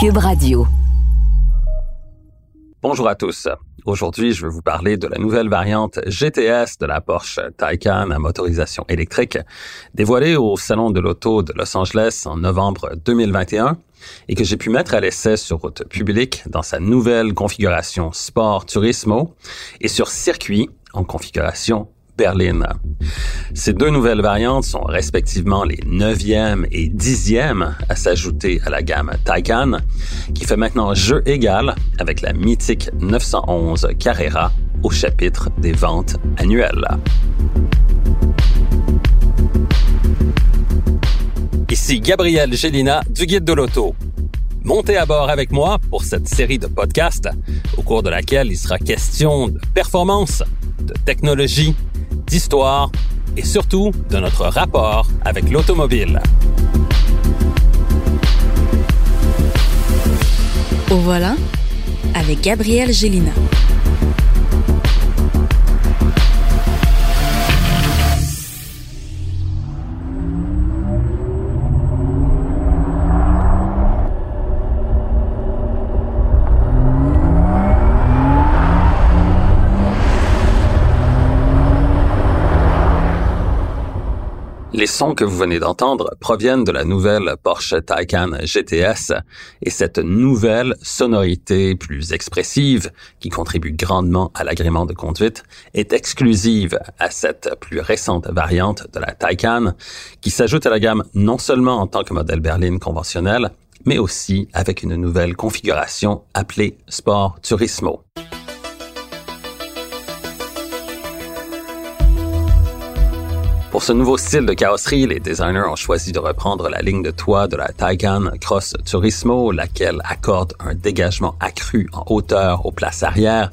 Cube Radio. Bonjour à tous. Aujourd'hui, je vais vous parler de la nouvelle variante GTS de la Porsche Taycan à motorisation électrique, dévoilée au Salon de l'Auto de Los Angeles en novembre 2021 et que j'ai pu mettre à l'essai sur route publique dans sa nouvelle configuration Sport Turismo et sur circuit en configuration berline. Ces deux nouvelles variantes sont respectivement les 9e et 10e à s'ajouter à la gamme Taycan, qui fait maintenant jeu égal avec la mythique 911 Carrera au chapitre des ventes annuelles. Ici Gabriel Gélina du Guide de l'Auto. Montez à bord avec moi pour cette série de podcasts au cours de laquelle il sera question de performance, de technologie, d'histoire et surtout de notre rapport avec l'automobile. Au voilà avec Gabriel Gélina. Les sons que vous venez d'entendre proviennent de la nouvelle Porsche Taycan GTS et cette nouvelle sonorité plus expressive qui contribue grandement à l'agrément de conduite est exclusive à cette plus récente variante de la Taycan qui s'ajoute à la gamme non seulement en tant que modèle berline conventionnel, mais aussi avec une nouvelle configuration appelée Sport Turismo. Pour ce nouveau style de carrosserie, les designers ont choisi de reprendre la ligne de toit de la Taycan Cross Turismo, laquelle accorde un dégagement accru en hauteur aux places arrière,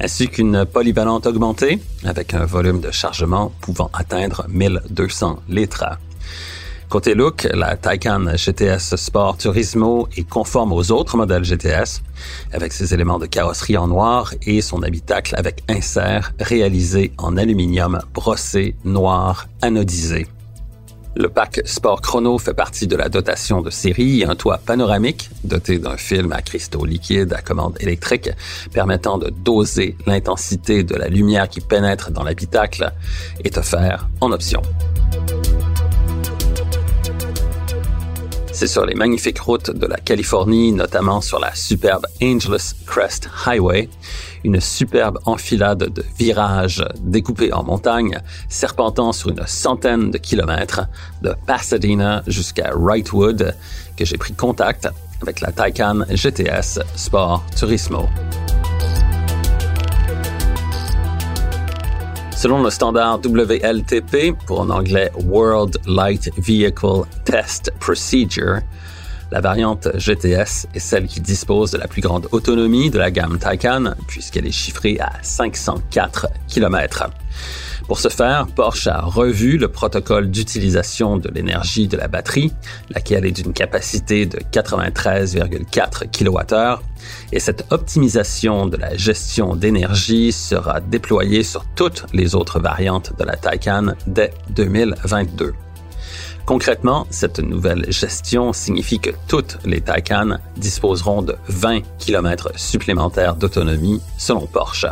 ainsi qu'une polyvalente augmentée avec un volume de chargement pouvant atteindre 1200 litres. Côté look, la Taycan GTS Sport Turismo est conforme aux autres modèles GTS, avec ses éléments de carrosserie en noir et son habitacle avec insert réalisé en aluminium brossé noir anodisé. Le pack Sport Chrono fait partie de la dotation de série, un toit panoramique doté d'un film à cristaux liquides à commande électrique permettant de doser l'intensité de la lumière qui pénètre dans l'habitacle est offert en option. C'est sur les magnifiques routes de la Californie, notamment sur la superbe Angeles Crest Highway, une superbe enfilade de virages découpés en montagnes, serpentant sur une centaine de kilomètres de Pasadena jusqu'à Wrightwood, que j'ai pris contact avec la Taycan GTS Sport Turismo. Selon le standard WLTP, pour en anglais World Light Vehicle Test Procedure, la variante GTS est celle qui dispose de la plus grande autonomie de la gamme Taycan, puisqu'elle est chiffrée à 504 km. Pour ce faire, Porsche a revu le protocole d'utilisation de l'énergie de la batterie, laquelle est d'une capacité de 93,4 kWh, et cette optimisation de la gestion d'énergie sera déployée sur toutes les autres variantes de la Taycan dès 2022. Concrètement, cette nouvelle gestion signifie que toutes les Taycan disposeront de 20 km supplémentaires d'autonomie selon Porsche.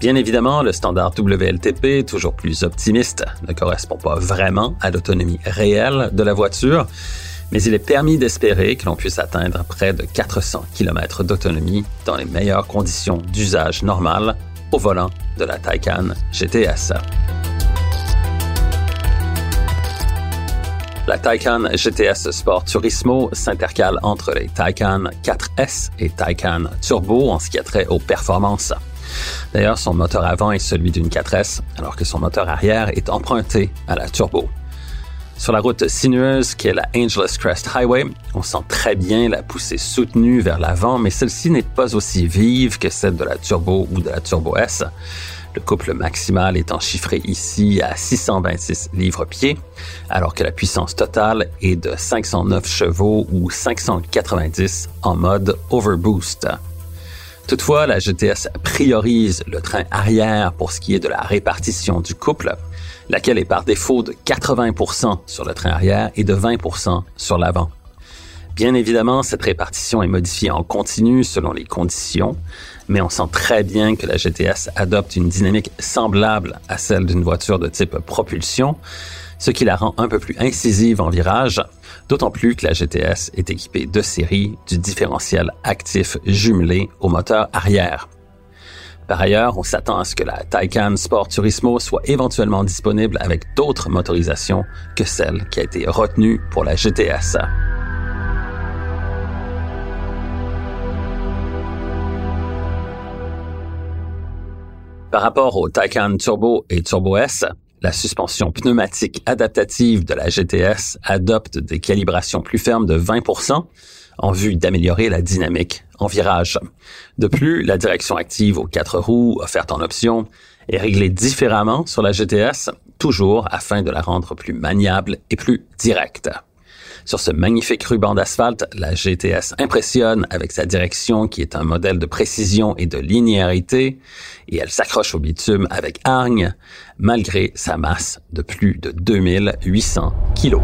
Bien évidemment, le standard WLTP, toujours plus optimiste, ne correspond pas vraiment à l'autonomie réelle de la voiture, mais il est permis d'espérer que l'on puisse atteindre près de 400 km d'autonomie dans les meilleures conditions d'usage normal au volant de la Taycan GTS. La Taycan GTS Sport Turismo s'intercale entre les Taycan 4S et Taycan Turbo en ce qui a trait aux performances. D'ailleurs, son moteur avant est celui d'une 4S, alors que son moteur arrière est emprunté à la turbo. Sur la route sinueuse qui est la Angeles Crest Highway, on sent très bien la poussée soutenue vers l'avant, mais celle-ci n'est pas aussi vive que celle de la Turbo ou de la Turbo S. Le couple maximal étant chiffré ici à 626 livres-pieds, alors que la puissance totale est de 509 chevaux ou 590 en mode overboost. Toutefois, la GTS priorise le train arrière pour ce qui est de la répartition du couple, laquelle est par défaut de 80% sur le train arrière et de 20% sur l'avant. Bien évidemment, cette répartition est modifiée en continu selon les conditions, mais on sent très bien que la GTS adopte une dynamique semblable à celle d'une voiture de type propulsion, ce qui la rend un peu plus incisive en virage, d'autant plus que la GTS est équipée de série du différentiel actif jumelé au moteur arrière. Par ailleurs, on s'attend à ce que la Taycan Sport Turismo soit éventuellement disponible avec d'autres motorisations que celle qui a été retenue pour la GTS. Par rapport au Taycan Turbo et Turbo S, la suspension pneumatique adaptative de la GTS adopte des calibrations plus fermes de 20% en vue d'améliorer la dynamique en virage. De plus, la direction active aux quatre roues offerte en option est réglée différemment sur la GTS, toujours afin de la rendre plus maniable et plus directe. Sur ce magnifique ruban d'asphalte, la GTS impressionne avec sa direction qui est un modèle de précision et de linéarité, et elle s'accroche au bitume avec hargne, malgré sa masse de plus de 2800 kilos.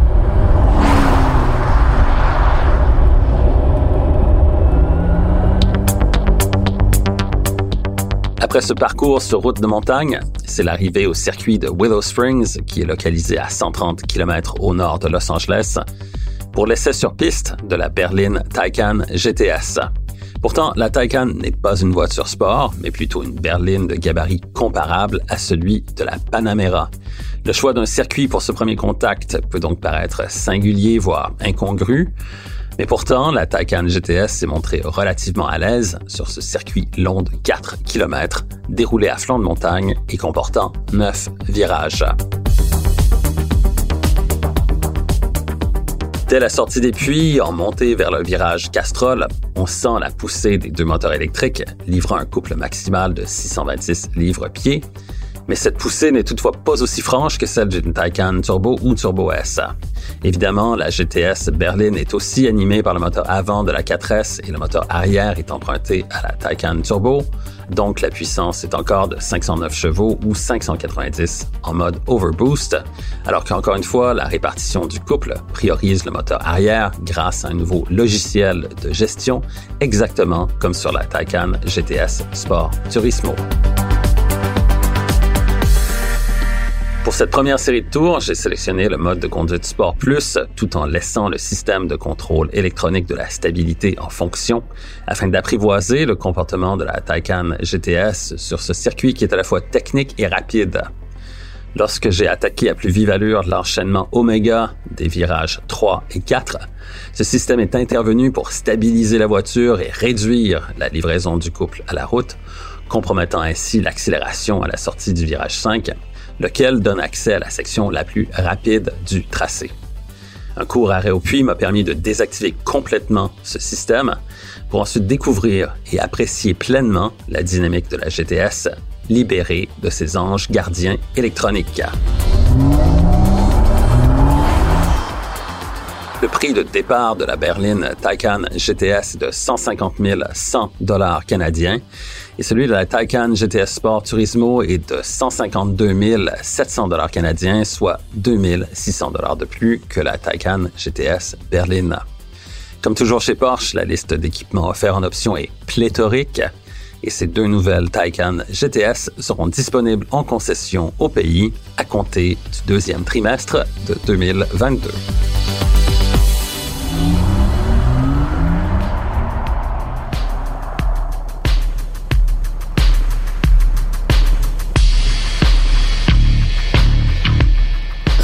Après ce parcours sur route de montagne, c'est l'arrivée au circuit de Willow Springs, qui est localisé à 130 km au nord de Los Angeles, pour l'essai sur piste de la berline Taycan GTS. Pourtant, la Taycan n'est pas une voiture sport, mais plutôt une berline de gabarit comparable à celui de la Panamera. Le choix d'un circuit pour ce premier contact peut donc paraître singulier, voire incongru, mais pourtant, la Taycan GTS s'est montrée relativement à l'aise sur ce circuit long de 4 km, déroulé à flanc de montagne et comportant 9 virages. Dès la sortie des puits, en montée vers le virage Castrol, on sent la poussée des deux moteurs électriques, livrant un couple maximal de 626 livres-pieds. Mais cette poussée n'est toutefois pas aussi franche que celle d'une Taycan Turbo ou Turbo S. Évidemment, la GTS berline est aussi animée par le moteur avant de la 4S et le moteur arrière est emprunté à la Taycan Turbo, donc la puissance est encore de 509 chevaux ou 590 en mode overboost, alors qu'encore une fois, la répartition du couple priorise le moteur arrière grâce à un nouveau logiciel de gestion, exactement comme sur la Taycan GTS Sport Turismo. Pour cette première série de tours, j'ai sélectionné le mode de conduite Sport Plus tout en laissant le système de contrôle électronique de la stabilité en fonction afin d'apprivoiser le comportement de la Taycan GTS sur ce circuit qui est à la fois technique et rapide. Lorsque j'ai attaqué à plus vive allure l'enchaînement Omega des virages 3 et 4, ce système est intervenu pour stabiliser la voiture et réduire la livraison du couple à la route, compromettant ainsi l'accélération à la sortie du virage 5 lequel donne accès à la section la plus rapide du tracé. Un court arrêt au puits m'a permis de désactiver complètement ce système pour ensuite découvrir et apprécier pleinement la dynamique de la GTS libérée de ses anges gardiens électroniques. Le prix de départ de la berline Taycan GTS est de 150 100 dollars canadiens et celui de la Taycan GTS Sport Turismo est de 152 700 dollars canadiens, soit 2600 dollars de plus que la Taycan GTS berline. Comme toujours chez Porsche, la liste d'équipements offerts en option est pléthorique et ces deux nouvelles Taycan GTS seront disponibles en concession au pays à compter du deuxième trimestre de 2022.